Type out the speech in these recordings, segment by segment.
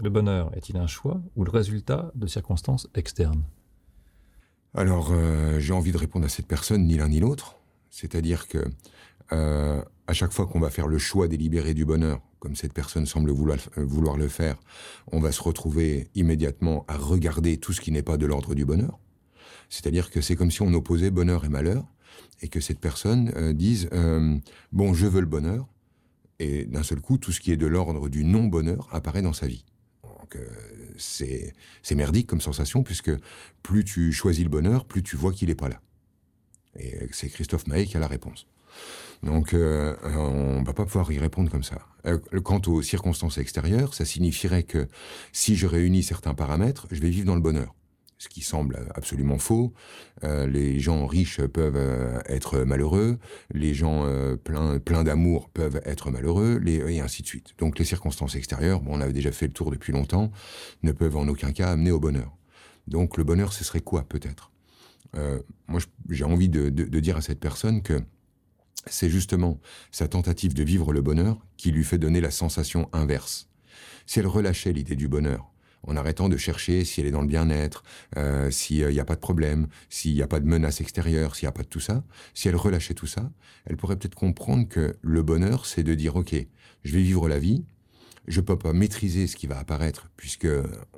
Le bonheur est-il un choix ou le résultat de circonstances externes? Alors, euh, j'ai envie de répondre à cette personne, ni l'un ni l'autre. C'est-à-dire que euh, à chaque fois qu'on va faire le choix délibéré du bonheur, comme cette personne semble vouloir, vouloir le faire, on va se retrouver immédiatement à regarder tout ce qui n'est pas de l'ordre du bonheur. C'est-à-dire que c'est comme si on opposait bonheur et malheur, et que cette personne euh, dise euh, bon, je veux le bonheur, et d'un seul coup, tout ce qui est de l'ordre du non-bonheur apparaît dans sa vie. C'est merdique comme sensation, puisque plus tu choisis le bonheur, plus tu vois qu'il n'est pas là. Et c'est Christophe Maé qui a la réponse. Donc, euh, on va pas pouvoir y répondre comme ça. Euh, quant aux circonstances extérieures, ça signifierait que si je réunis certains paramètres, je vais vivre dans le bonheur. Ce qui semble absolument faux. Euh, les gens riches peuvent euh, être malheureux, les gens euh, pleins plein d'amour peuvent être malheureux, et ainsi de suite. Donc les circonstances extérieures, bon, on avait déjà fait le tour depuis longtemps, ne peuvent en aucun cas amener au bonheur. Donc le bonheur, ce serait quoi peut-être? Moi, j'ai envie de, de dire à cette personne que c'est justement sa tentative de vivre le bonheur qui lui fait donner la sensation inverse. Si elle relâchait l'idée du bonheur, en arrêtant de chercher si elle est dans le bien-être, euh, s'il n'y a pas de problème, s'il n'y a pas de menace extérieure, s'il n'y a pas de tout ça, si elle relâchait tout ça, elle pourrait peut-être comprendre que le bonheur, c'est de dire, OK, je vais vivre la vie, je peux pas maîtriser ce qui va apparaître puisque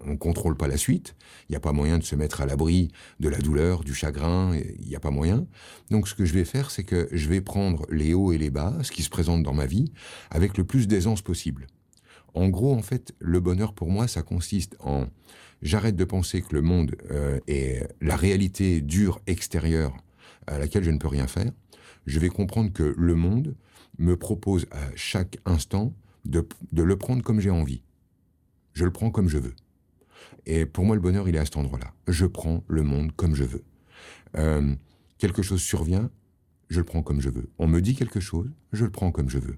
on contrôle pas la suite. Il n'y a pas moyen de se mettre à l'abri de la douleur, du chagrin. Il n'y a pas moyen. Donc, ce que je vais faire, c'est que je vais prendre les hauts et les bas, ce qui se présente dans ma vie, avec le plus d'aisance possible. En gros, en fait, le bonheur pour moi, ça consiste en j'arrête de penser que le monde euh, est la réalité dure extérieure à laquelle je ne peux rien faire. Je vais comprendre que le monde me propose à chaque instant de, le prendre comme j'ai envie. Je le prends comme je veux. Et pour moi, le bonheur, il est à cet endroit-là. Je prends le monde comme je veux. Euh, quelque chose survient, je le prends comme je veux. On me dit quelque chose, je le prends comme je veux.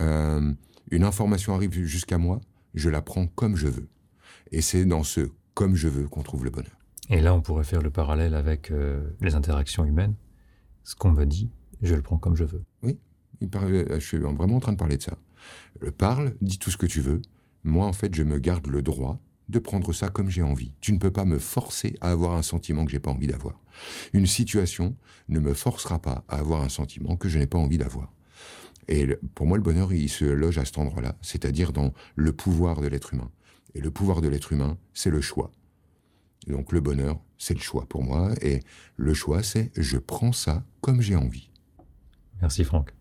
Euh, une information arrive jusqu'à moi, je la prends comme je veux. Et c'est dans ce comme je veux qu'on trouve le bonheur. Et là, on pourrait faire le parallèle avec euh, les interactions humaines. Ce qu'on me dit, je le prends comme je veux. Oui, il parle, je suis vraiment en train de parler de ça. Le parle, dis tout ce que tu veux. Moi, en fait, je me garde le droit de prendre ça comme j'ai envie. Tu ne peux pas me forcer à avoir un sentiment que j'ai pas envie d'avoir. Une situation ne me forcera pas à avoir un sentiment que je n'ai pas envie d'avoir. Et pour moi, le bonheur, il se loge à cet endroit-là, c'est-à-dire dans le pouvoir de l'être humain. Et le pouvoir de l'être humain, c'est le choix. Donc le bonheur, c'est le choix pour moi. Et le choix, c'est je prends ça comme j'ai envie. Merci Franck.